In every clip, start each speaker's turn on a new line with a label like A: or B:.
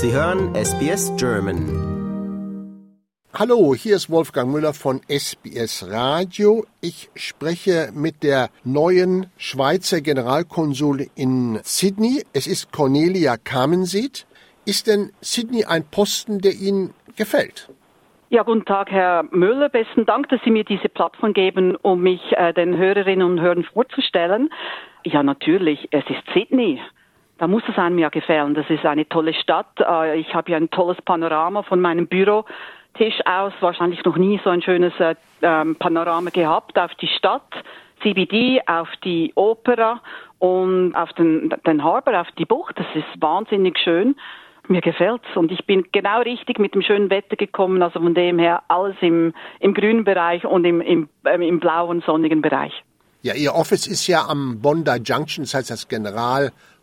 A: Sie hören SBS German.
B: Hallo, hier ist Wolfgang Müller von SBS Radio. Ich spreche mit der neuen Schweizer Generalkonsul in Sydney. Es ist Cornelia Kamensied. Ist denn Sydney ein Posten, der Ihnen gefällt?
C: Ja, guten Tag, Herr Müller. Besten Dank, dass Sie mir diese Plattform geben, um mich äh, den Hörerinnen und Hörern vorzustellen. Ja, natürlich, es ist Sydney. Da muss es einem ja gefallen. Das ist eine tolle Stadt. Äh, ich habe ja ein tolles Panorama von meinem Bürotisch aus. Wahrscheinlich noch nie so ein schönes äh, ähm, Panorama gehabt auf die Stadt. CBD, auf die Opera und auf den, den Harbour, auf die Bucht. Das ist wahnsinnig schön. Mir gefällt's und ich bin genau richtig mit dem schönen Wetter gekommen, also von dem her alles im, im grünen Bereich und im, im, äh, im blauen, sonnigen Bereich.
B: Ja, Ihr Office ist ja am Bondi Junction, das heißt das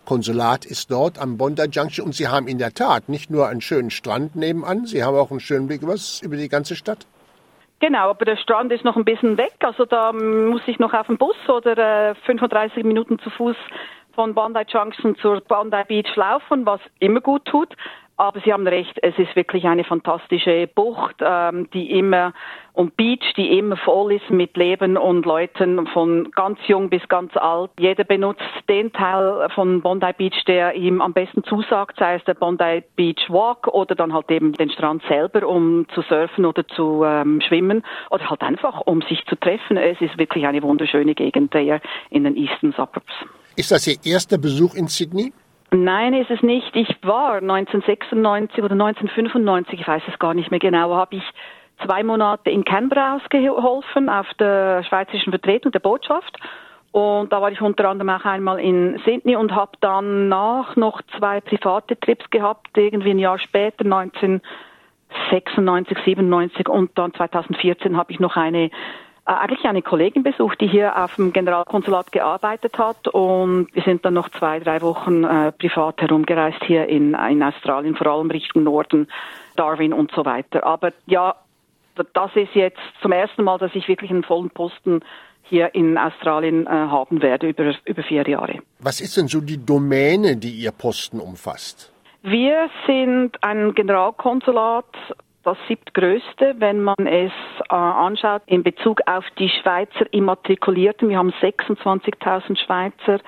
B: Generalkonsulat ist dort am Bondi Junction und Sie haben in der Tat nicht nur einen schönen Strand nebenan, Sie haben auch einen schönen Blick über die ganze Stadt.
C: Genau, aber der Strand ist noch ein bisschen weg, also da muss ich noch auf den Bus oder äh, 35 Minuten zu Fuß von Bondi Junction zur Bondi Beach laufen, was immer gut tut. Aber Sie haben recht, es ist wirklich eine fantastische Bucht, ähm, die immer und Beach, die immer voll ist mit Leben und Leuten von ganz jung bis ganz alt. Jeder benutzt den Teil von Bondi Beach, der ihm am besten zusagt, sei es der Bondi Beach Walk oder dann halt eben den Strand selber, um zu surfen oder zu ähm, schwimmen oder halt einfach, um sich zu treffen. Es ist wirklich eine wunderschöne Gegend hier in den Eastern Suburbs.
B: Ist das Ihr erster Besuch in Sydney?
C: Nein, ist es nicht. Ich war 1996 oder 1995, ich weiß es gar nicht mehr genau, habe ich zwei Monate in Canberra ausgeholfen auf der schweizerischen Vertretung der Botschaft. Und da war ich unter anderem auch einmal in Sydney und habe danach noch zwei private Trips gehabt, irgendwie ein Jahr später, 1996, 97 und dann 2014 habe ich noch eine eigentlich eine Kollegin besucht, die hier auf dem Generalkonsulat gearbeitet hat und wir sind dann noch zwei, drei Wochen äh, privat herumgereist hier in, in Australien, vor allem Richtung Norden, Darwin und so weiter. Aber ja, das ist jetzt zum ersten Mal, dass ich wirklich einen vollen Posten hier in Australien äh, haben werde über, über vier Jahre.
B: Was ist denn so die Domäne, die Ihr Posten umfasst?
C: Wir sind ein Generalkonsulat das siebtgrößte, wenn man es äh, anschaut in Bezug auf die Schweizer Immatrikulierten. Wir haben 26.000 Schweizer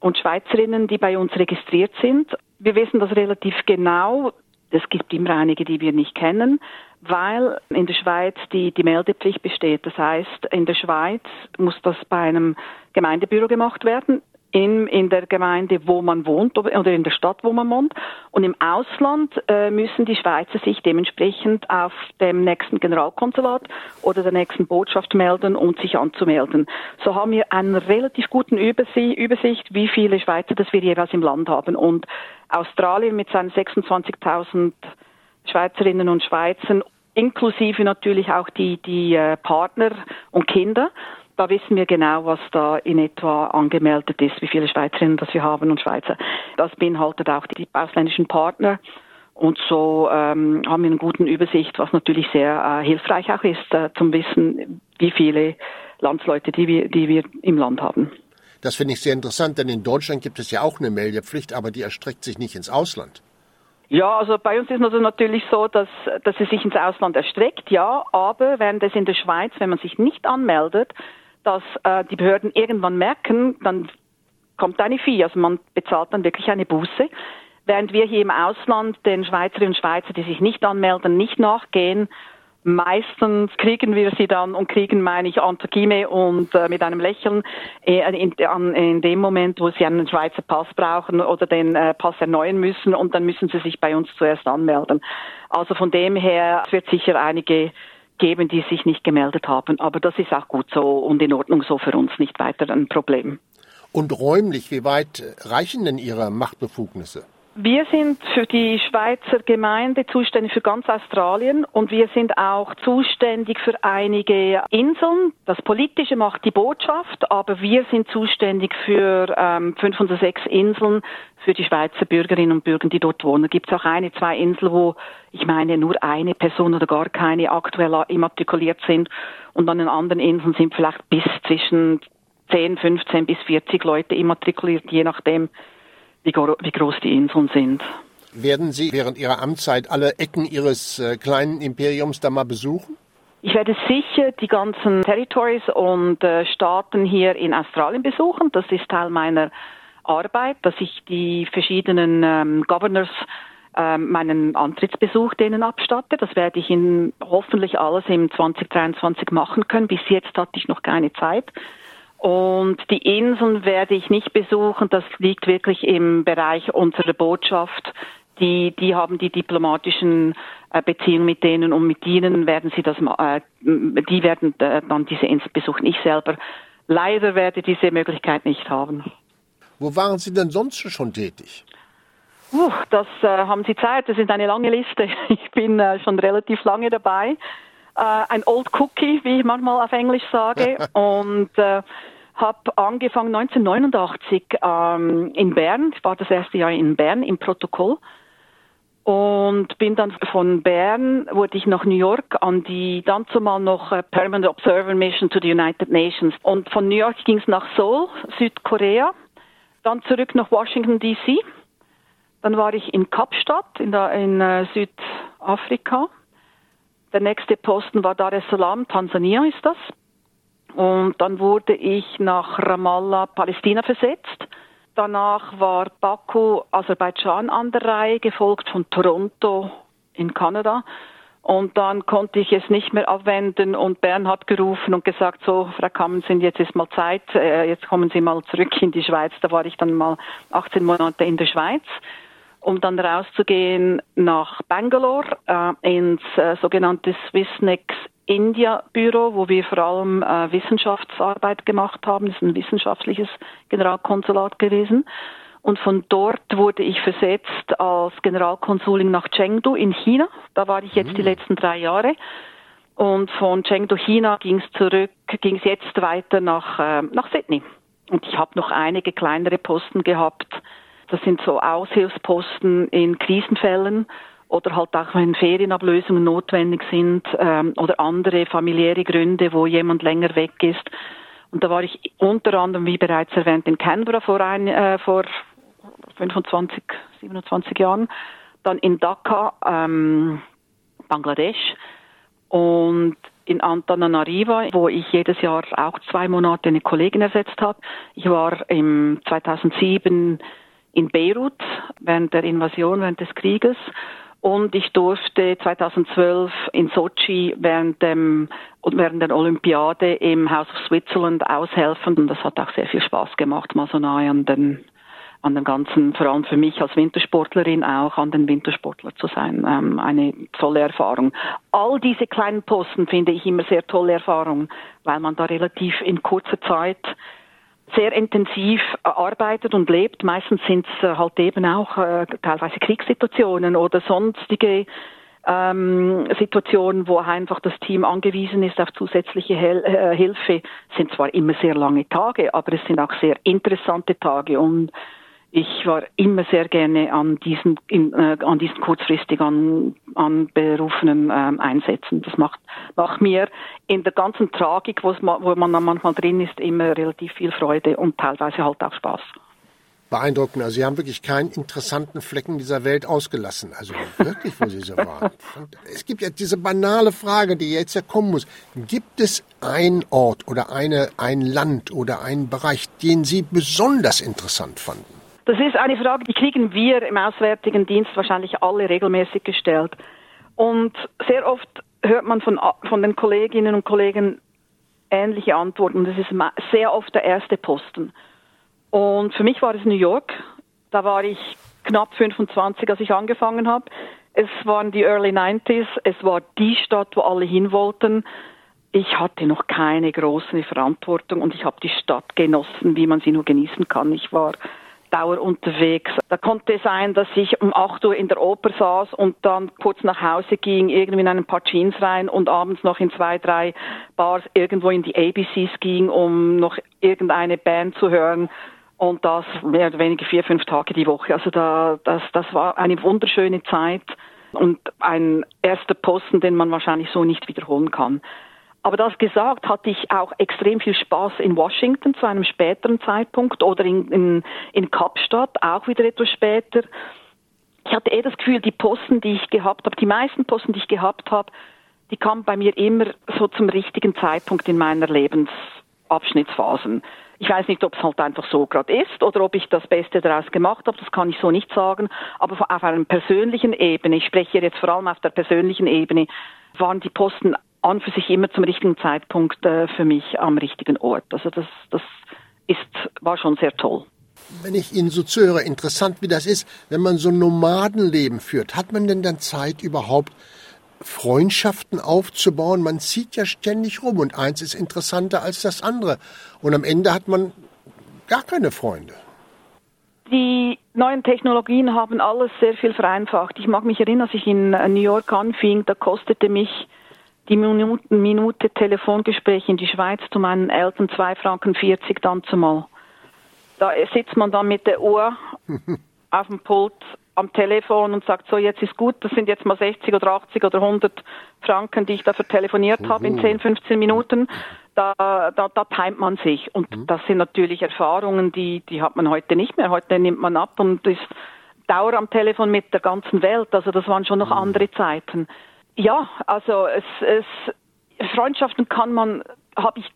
C: und Schweizerinnen, die bei uns registriert sind. Wir wissen das relativ genau. Es gibt immer einige, die wir nicht kennen, weil in der Schweiz die, die Meldepflicht besteht. Das heißt, in der Schweiz muss das bei einem Gemeindebüro gemacht werden in, in der Gemeinde, wo man wohnt oder in der Stadt, wo man wohnt. Und im Ausland äh, müssen die Schweizer sich dementsprechend auf dem nächsten Generalkonsulat oder der nächsten Botschaft melden und sich anzumelden. So haben wir einen relativ guten Übersicht, wie viele Schweizer das wir jeweils im Land haben. Und Australien mit seinen 26.000 Schweizerinnen und Schweizern inklusive natürlich auch die, die äh, Partner und Kinder da wissen wir genau, was da in etwa angemeldet ist, wie viele Schweizerinnen das wir haben und Schweizer. Das beinhaltet auch die ausländischen Partner. Und so ähm, haben wir eine gute Übersicht, was natürlich sehr äh, hilfreich auch ist, äh, zum Wissen, wie viele Landsleute, die wir, die wir im Land haben.
B: Das finde ich sehr interessant, denn in Deutschland gibt es ja auch eine Meldepflicht, aber die erstreckt sich nicht ins Ausland.
C: Ja, also bei uns ist es natürlich so, dass, dass es sich ins Ausland erstreckt, ja, aber während es in der Schweiz, wenn man sich nicht anmeldet, dass äh, die Behörden irgendwann merken, dann kommt eine Fee, also man bezahlt dann wirklich eine Buße. Während wir hier im Ausland den Schweizerinnen und Schweizer, die sich nicht anmelden, nicht nachgehen, meistens kriegen wir sie dann und kriegen, meine ich, Antagime und äh, mit einem Lächeln äh, in, in, in, dem Moment, wo sie einen Schweizer Pass brauchen oder den äh, Pass erneuern müssen und dann müssen sie sich bei uns zuerst anmelden. Also von dem her wird sicher einige geben, die sich nicht gemeldet haben. Aber das ist auch gut so und in Ordnung so für uns nicht weiter ein Problem.
B: Und räumlich, wie weit reichen denn Ihre Machtbefugnisse?
C: Wir sind für die Schweizer Gemeinde zuständig für ganz Australien und wir sind auch zuständig für einige Inseln. Das Politische macht die Botschaft, aber wir sind zuständig für ähm, fünf oder sechs Inseln für die Schweizer Bürgerinnen und Bürger, die dort wohnen. Gibt es auch eine, zwei Inseln, wo ich meine nur eine Person oder gar keine aktuell immatrikuliert sind und an den anderen Inseln sind vielleicht bis zwischen 10, 15 bis 40 Leute immatrikuliert, je nachdem, wie, wie groß die Inseln sind.
B: Werden Sie während Ihrer Amtszeit alle Ecken Ihres äh, kleinen Imperiums da mal besuchen?
C: Ich werde sicher die ganzen Territories und äh, Staaten hier in Australien besuchen. Das ist Teil meiner Arbeit, dass ich die verschiedenen ähm, Governors ähm, meinen Antrittsbesuch denen abstatte. Das werde ich in hoffentlich alles im 2023 machen können. Bis jetzt hatte ich noch keine Zeit. Und die Inseln werde ich nicht besuchen. Das liegt wirklich im Bereich unserer Botschaft. Die, die haben die diplomatischen äh, Beziehungen mit denen und mit ihnen werden sie das, äh, die werden äh, dann diese Insel besuchen. Ich selber leider werde diese Möglichkeit nicht haben.
B: Wo waren Sie denn sonst schon tätig?
C: Uh, das äh, haben Sie Zeit, das ist eine lange Liste. Ich bin äh, schon relativ lange dabei. Äh, ein Old Cookie, wie ich manchmal auf Englisch sage. und äh, habe angefangen 1989 ähm, in Bern. Ich war das erste Jahr in Bern im Protokoll. Und bin dann von Bern, wurde ich nach New York an die dann zumal noch äh, Permanent Observer Mission to the United Nations. Und von New York ging es nach Seoul, Südkorea, dann zurück nach Washington DC dann war ich in Kapstadt in, der, in äh, Südafrika. Der nächste Posten war Dar es Salaam, Tansania ist das. Und dann wurde ich nach Ramallah, Palästina versetzt. Danach war Baku, Aserbaidschan an der Reihe, gefolgt von Toronto in Kanada. Und dann konnte ich es nicht mehr abwenden und Bern hat gerufen und gesagt, so, Frau Kammensen, jetzt ist mal Zeit, äh, jetzt kommen Sie mal zurück in die Schweiz. Da war ich dann mal 18 Monate in der Schweiz um dann rauszugehen nach Bangalore äh, ins äh, sogenannte Swissnex India Büro, wo wir vor allem äh, Wissenschaftsarbeit gemacht haben. Das ist ein wissenschaftliches Generalkonsulat gewesen. Und von dort wurde ich versetzt als Generalkonsulin nach Chengdu in China. Da war ich jetzt mhm. die letzten drei Jahre. Und von Chengdu, China, ging es zurück, ging es jetzt weiter nach, äh, nach Sydney. Und ich habe noch einige kleinere Posten gehabt das sind so Aushilfsposten in Krisenfällen oder halt auch wenn Ferienablösungen notwendig sind ähm, oder andere familiäre Gründe, wo jemand länger weg ist. Und da war ich unter anderem, wie bereits erwähnt, in Canberra vor, ein, äh, vor 25, 27 Jahren, dann in Dhaka, ähm, Bangladesch und in Antananariva, wo ich jedes Jahr auch zwei Monate eine Kollegin ersetzt habe. Ich war im 2007 in Beirut während der Invasion, während des Krieges. Und ich durfte 2012 in Sochi während, dem, während der Olympiade im House of Switzerland aushelfen. Und das hat auch sehr viel Spaß gemacht, mal so nahe an den, an den ganzen, vor allem für mich als Wintersportlerin auch, an den Wintersportler zu sein. Ähm, eine tolle Erfahrung. All diese kleinen Posten finde ich immer sehr tolle Erfahrungen, weil man da relativ in kurzer Zeit sehr intensiv arbeitet und lebt. Meistens sind es äh, halt eben auch äh, teilweise Kriegssituationen oder sonstige ähm, Situationen, wo einfach das Team angewiesen ist auf zusätzliche Hel äh, Hilfe. Sind zwar immer sehr lange Tage, aber es sind auch sehr interessante Tage und ich war immer sehr gerne an diesen, in, äh, an diesen kurzfristig an, anberufenen ähm, Einsätzen. Das macht, macht mir in der ganzen Tragik, wo man dann manchmal drin ist, immer relativ viel Freude und teilweise halt auch Spaß.
B: Beeindruckend. Also Sie haben wirklich keinen interessanten Flecken dieser Welt ausgelassen. Also wirklich, wo Sie so waren. Und es gibt ja diese banale Frage, die jetzt ja kommen muss. Gibt es einen Ort oder eine, ein Land oder einen Bereich, den Sie besonders interessant fanden?
C: Das ist eine Frage, die kriegen wir im Auswärtigen Dienst wahrscheinlich alle regelmäßig gestellt. Und sehr oft hört man von, von den Kolleginnen und Kollegen ähnliche Antworten. Das ist sehr oft der erste Posten. Und für mich war es New York. Da war ich knapp 25, als ich angefangen habe. Es waren die Early 90s. Es war die Stadt, wo alle hin wollten. Ich hatte noch keine große Verantwortung und ich habe die Stadt genossen, wie man sie nur genießen kann. Ich war Dauer unterwegs. Da konnte sein, dass ich um 8 Uhr in der Oper saß und dann kurz nach Hause ging, irgendwie in ein paar Jeans rein und abends noch in zwei, drei Bars irgendwo in die ABCs ging, um noch irgendeine Band zu hören. Und das mehr oder weniger vier, fünf Tage die Woche. Also da, das, das war eine wunderschöne Zeit und ein erster Posten, den man wahrscheinlich so nicht wiederholen kann. Aber das gesagt, hatte ich auch extrem viel Spaß in Washington zu einem späteren Zeitpunkt oder in, in, in Kapstadt auch wieder etwas später. ich hatte eh das Gefühl, die Posten, die ich gehabt habe, die meisten Posten, die ich gehabt habe, die kamen bei mir immer so zum richtigen Zeitpunkt in meiner Lebensabschnittsphasen. Ich weiß nicht, ob es halt einfach so gerade ist oder ob ich das Beste daraus gemacht habe, das kann ich so nicht sagen. Aber auf einer persönlichen Ebene, ich spreche jetzt vor allem auf der persönlichen Ebene, waren die Posten an für sich immer zum richtigen Zeitpunkt äh, für mich am richtigen Ort. Also das, das ist, war schon sehr toll.
B: Wenn ich Ihnen so zuhöre, interessant wie das ist, wenn man so ein Nomadenleben führt, hat man denn dann Zeit überhaupt Freundschaften aufzubauen? Man zieht ja ständig rum und eins ist interessanter als das andere. Und am Ende hat man gar keine Freunde.
C: Die neuen Technologien haben alles sehr viel vereinfacht. Ich mag mich erinnern, als ich in New York anfing, da kostete mich die Minuten, Minute Telefongespräch in die Schweiz zu meinen Eltern 2 Franken 40 dann zumal. Da sitzt man dann mit der Uhr auf dem Pult am Telefon und sagt, so jetzt ist gut, das sind jetzt mal 60 oder 80 oder 100 Franken, die ich dafür telefoniert habe in 10, 15 Minuten. Da, da, da timet man sich. Und mhm. das sind natürlich Erfahrungen, die, die hat man heute nicht mehr. Heute nimmt man ab und ist Dauer am Telefon mit der ganzen Welt. Also das waren schon noch mhm. andere Zeiten. Ja, also es, es Freundschaften kann man, habe ich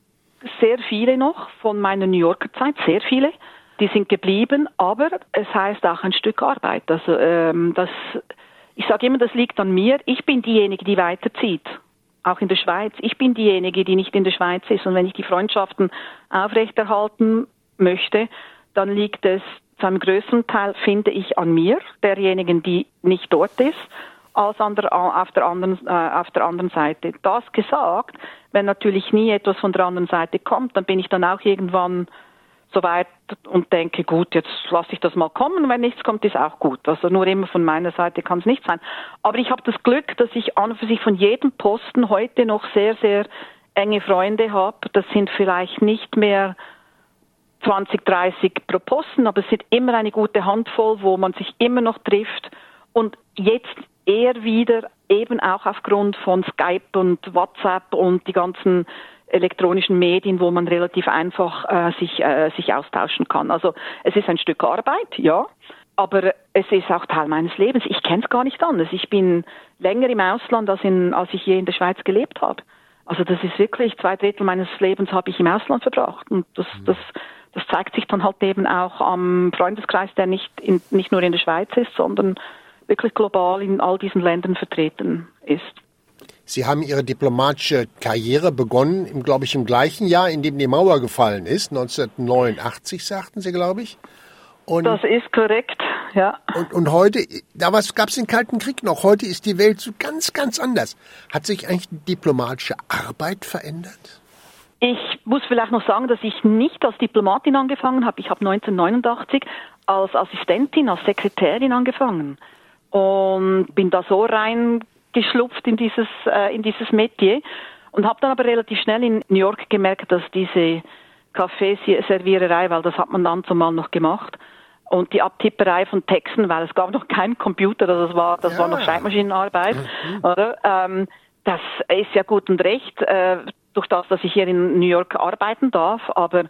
C: sehr viele noch von meiner New Yorker Zeit, sehr viele. Die sind geblieben, aber es heißt auch ein Stück Arbeit. Also ähm, das, ich sage immer, das liegt an mir. Ich bin diejenige, die weiterzieht, auch in der Schweiz. Ich bin diejenige, die nicht in der Schweiz ist. Und wenn ich die Freundschaften aufrechterhalten möchte, dann liegt es zu einem größeren Teil, finde ich, an mir, derjenigen, die nicht dort ist als an der, auf, der anderen, äh, auf der anderen Seite. Das gesagt, wenn natürlich nie etwas von der anderen Seite kommt, dann bin ich dann auch irgendwann so weit und denke, gut, jetzt lasse ich das mal kommen. Wenn nichts kommt, ist auch gut. Also nur immer von meiner Seite kann es nicht sein. Aber ich habe das Glück, dass ich an und für sich von jedem Posten heute noch sehr, sehr enge Freunde habe. Das sind vielleicht nicht mehr 20, 30 pro Posten, aber es sind immer eine gute Handvoll, wo man sich immer noch trifft. Und jetzt eher wieder eben auch aufgrund von Skype und WhatsApp und die ganzen elektronischen Medien, wo man relativ einfach äh, sich, äh, sich austauschen kann. Also es ist ein Stück Arbeit, ja, aber es ist auch Teil meines Lebens. Ich kenne es gar nicht anders. Ich bin länger im Ausland, als, in, als ich je in der Schweiz gelebt habe. Also das ist wirklich, zwei Drittel meines Lebens habe ich im Ausland verbracht. Und das, mhm. das, das zeigt sich dann halt eben auch am Freundeskreis, der nicht, in, nicht nur in der Schweiz ist, sondern wirklich global in all diesen Ländern vertreten ist.
B: Sie haben Ihre diplomatische Karriere begonnen, im, glaube ich, im gleichen Jahr, in dem die Mauer gefallen ist, 1989, sagten Sie, glaube ich.
C: Und, das ist korrekt, ja.
B: Und, und heute, damals gab es den Kalten Krieg noch, heute ist die Welt so ganz, ganz anders. Hat sich eigentlich die diplomatische Arbeit verändert?
C: Ich muss vielleicht noch sagen, dass ich nicht als Diplomatin angefangen habe. Ich habe 1989 als Assistentin, als Sekretärin angefangen und bin da so reingeschlupft in dieses, äh, in dieses Metier und habe dann aber relativ schnell in New York gemerkt, dass diese Kaffeeserviererei, weil das hat man dann zumal noch gemacht, und die Abtipperei von Texten, weil es gab noch keinen Computer, also das war, das ja. war noch Schreibmaschinenarbeit, mhm. oder? Ähm, das ist ja gut und recht, äh, durch das, dass ich hier in New York arbeiten darf, aber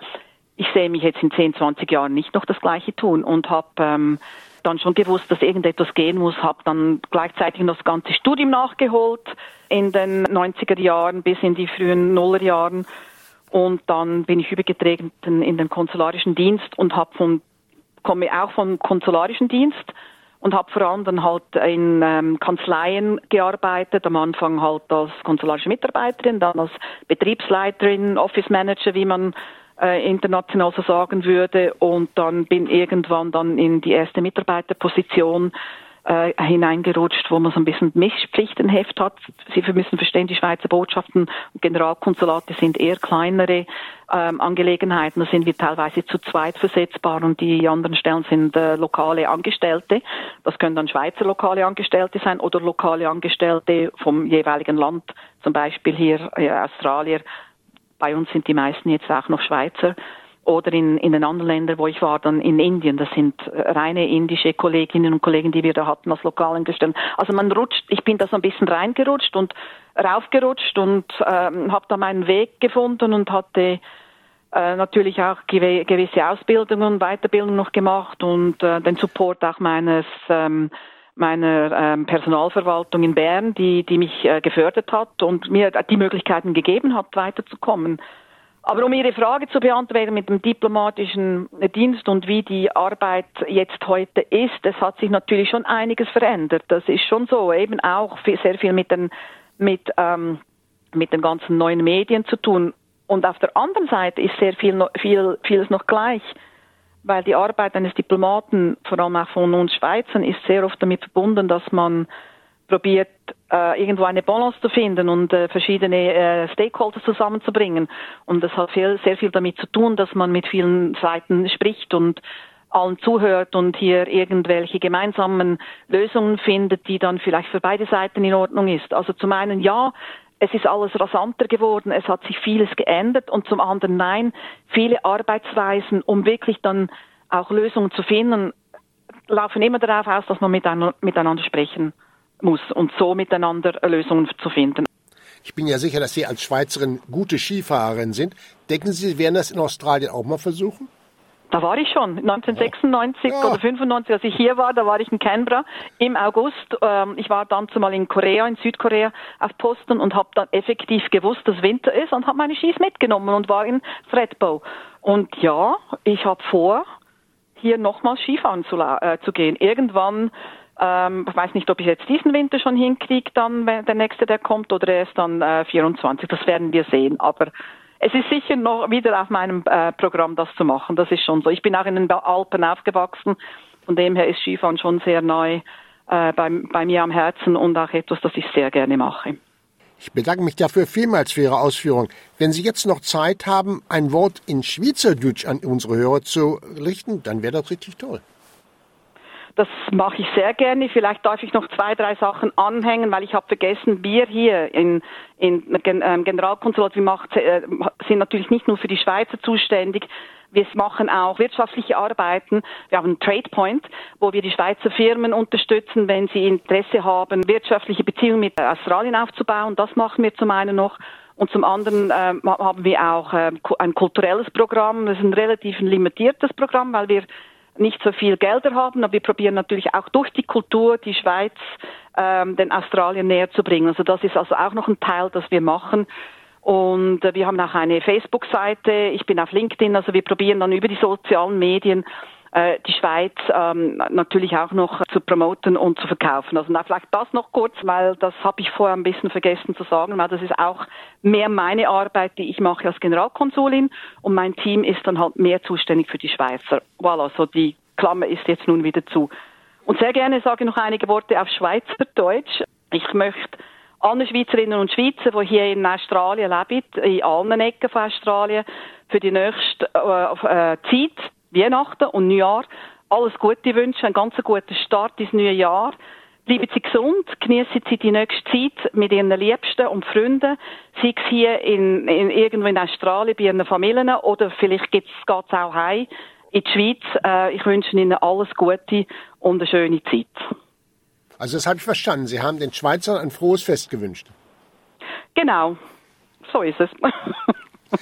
C: ich sehe mich jetzt in 10, 20 Jahren nicht noch das Gleiche tun und habe ähm, dann schon gewusst, dass irgendetwas gehen muss, habe dann gleichzeitig noch das ganze Studium nachgeholt in den 90er Jahren bis in die frühen Nullerjahren und dann bin ich übergetreten in den konsularischen Dienst und habe von komme auch vom konsularischen Dienst und habe vor allem dann halt in ähm, Kanzleien gearbeitet, am Anfang halt als konsularische Mitarbeiterin, dann als Betriebsleiterin, Office Manager, wie man äh, international so sagen würde. Und dann bin irgendwann dann in die erste Mitarbeiterposition äh, hineingerutscht, wo man so ein bisschen Mischpflichtenheft hat. Sie müssen verstehen, die Schweizer Botschaften und Generalkonsulate sind eher kleinere ähm, Angelegenheiten. Da sind wir teilweise zu zweit versetzbar und die anderen Stellen sind äh, lokale Angestellte. Das können dann Schweizer lokale Angestellte sein oder lokale Angestellte vom jeweiligen Land, zum Beispiel hier äh, Australier bei uns sind die meisten jetzt auch noch Schweizer oder in, in den anderen Ländern, wo ich war, dann in Indien. Das sind reine indische Kolleginnen und Kollegen, die wir da hatten als lokalen gestellt. Also man rutscht, ich bin da so ein bisschen reingerutscht und raufgerutscht und ähm, habe da meinen Weg gefunden und hatte äh, natürlich auch gewisse Ausbildungen und Weiterbildung noch gemacht und äh, den Support auch meines ähm, meiner ähm, Personalverwaltung in Bern, die, die mich äh, gefördert hat und mir die Möglichkeiten gegeben hat, weiterzukommen. Aber um Ihre Frage zu beantworten mit dem diplomatischen Dienst und wie die Arbeit jetzt heute ist, es hat sich natürlich schon einiges verändert. Das ist schon so, eben auch sehr viel mit den, mit, ähm, mit den ganzen neuen Medien zu tun. Und auf der anderen Seite ist sehr viel, viel, vieles noch gleich, weil die Arbeit eines Diplomaten, vor allem auch von uns Schweizern, ist sehr oft damit verbunden, dass man probiert, äh, irgendwo eine Balance zu finden und äh, verschiedene äh, Stakeholder zusammenzubringen. Und das hat viel, sehr viel damit zu tun, dass man mit vielen Seiten spricht und allen zuhört und hier irgendwelche gemeinsamen Lösungen findet, die dann vielleicht für beide Seiten in Ordnung ist. Also zum einen ja, es ist alles rasanter geworden, es hat sich vieles geändert und zum anderen nein, viele Arbeitsweisen, um wirklich dann auch Lösungen zu finden, laufen immer darauf aus, dass man miteinander sprechen muss und so miteinander Lösungen zu finden.
B: Ich bin ja sicher, dass Sie als Schweizerin gute Skifahrerin sind. Denken Sie, Sie werden das in Australien auch mal versuchen?
C: Da war ich schon, 1996 ja. oder 95, als ich hier war, da war ich in Canberra im August. Ähm, ich war dann zumal in Korea, in Südkorea auf Posten und habe dann effektiv gewusst, dass Winter ist und habe meine Skis mitgenommen und war in Thredbo. Und ja, ich habe vor, hier nochmal Skifahren zu, äh, zu gehen. Irgendwann ähm, ich weiß nicht, ob ich jetzt diesen Winter schon hinkriege, dann der nächste, der kommt, oder erst dann äh, 24. Das werden wir sehen. Aber es ist sicher noch wieder auf meinem äh, Programm, das zu machen. Das ist schon so. Ich bin auch in den Alpen aufgewachsen. Von dem her ist Skifahren schon sehr neu äh, bei, bei mir am Herzen und auch etwas, das ich sehr gerne mache.
B: Ich bedanke mich dafür vielmals für Ihre Ausführung. Wenn Sie jetzt noch Zeit haben, ein Wort in Schweizerdeutsch an unsere Hörer zu richten, dann wäre das richtig toll.
C: Das mache ich sehr gerne. Vielleicht darf ich noch zwei, drei Sachen anhängen, weil ich habe vergessen, wir hier in, in ähm, Generalkonsulat, wir macht, äh, sind natürlich nicht nur für die Schweizer zuständig, wir machen auch wirtschaftliche Arbeiten. Wir haben einen Trade Point, wo wir die Schweizer Firmen unterstützen, wenn sie Interesse haben, wirtschaftliche Beziehungen mit Australien aufzubauen. Das machen wir zum einen noch. Und zum anderen äh, haben wir auch äh, ein kulturelles Programm. Das ist ein relativ limitiertes Programm, weil wir nicht so viel Gelder haben, aber wir probieren natürlich auch durch die Kultur die Schweiz ähm, den Australien näher zu bringen. Also das ist also auch noch ein Teil, das wir machen. Und äh, wir haben auch eine Facebook-Seite, ich bin auf LinkedIn, also wir probieren dann über die sozialen Medien die Schweiz ähm, natürlich auch noch zu promoten und zu verkaufen. Also na, vielleicht das noch kurz, weil das habe ich vorher ein bisschen vergessen zu sagen, weil das ist auch mehr meine Arbeit, die ich mache als Generalkonsulin und mein Team ist dann halt mehr zuständig für die Schweizer. Voilà, so die Klammer ist jetzt nun wieder zu. Und sehr gerne sage ich noch einige Worte auf Schweizerdeutsch. Ich möchte allen Schweizerinnen und Schweizer, die hier in Australien leben, in allen Ecken von Australien, für die nächste äh, äh, Zeit Weihnachten und Neujahr alles Gute wünschen, einen ganz guten Start ins neue Jahr. Bleiben Sie gesund, genießen Sie die nächste Zeit mit Ihren Liebsten und Freunden, sei es hier in, in, irgendwo in Australien bei Ihren Familien oder vielleicht geht es auch heim in die Schweiz. Äh, ich wünsche Ihnen alles Gute und eine schöne Zeit.
B: Also das habe ich verstanden. Sie haben den Schweizern ein frohes Fest gewünscht.
C: Genau, so ist es.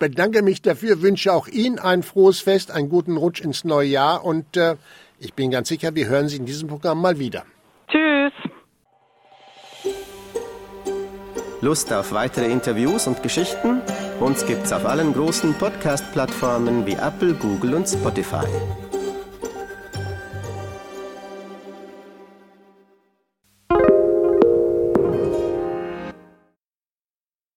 B: bedanke mich dafür, wünsche auch Ihnen ein frohes Fest, einen guten Rutsch ins neue Jahr und äh, ich bin ganz sicher, wir hören Sie in diesem Programm mal wieder.
C: Tschüss.
A: Lust auf weitere Interviews und Geschichten? Uns gibt's auf allen großen Podcast-Plattformen wie Apple, Google und Spotify.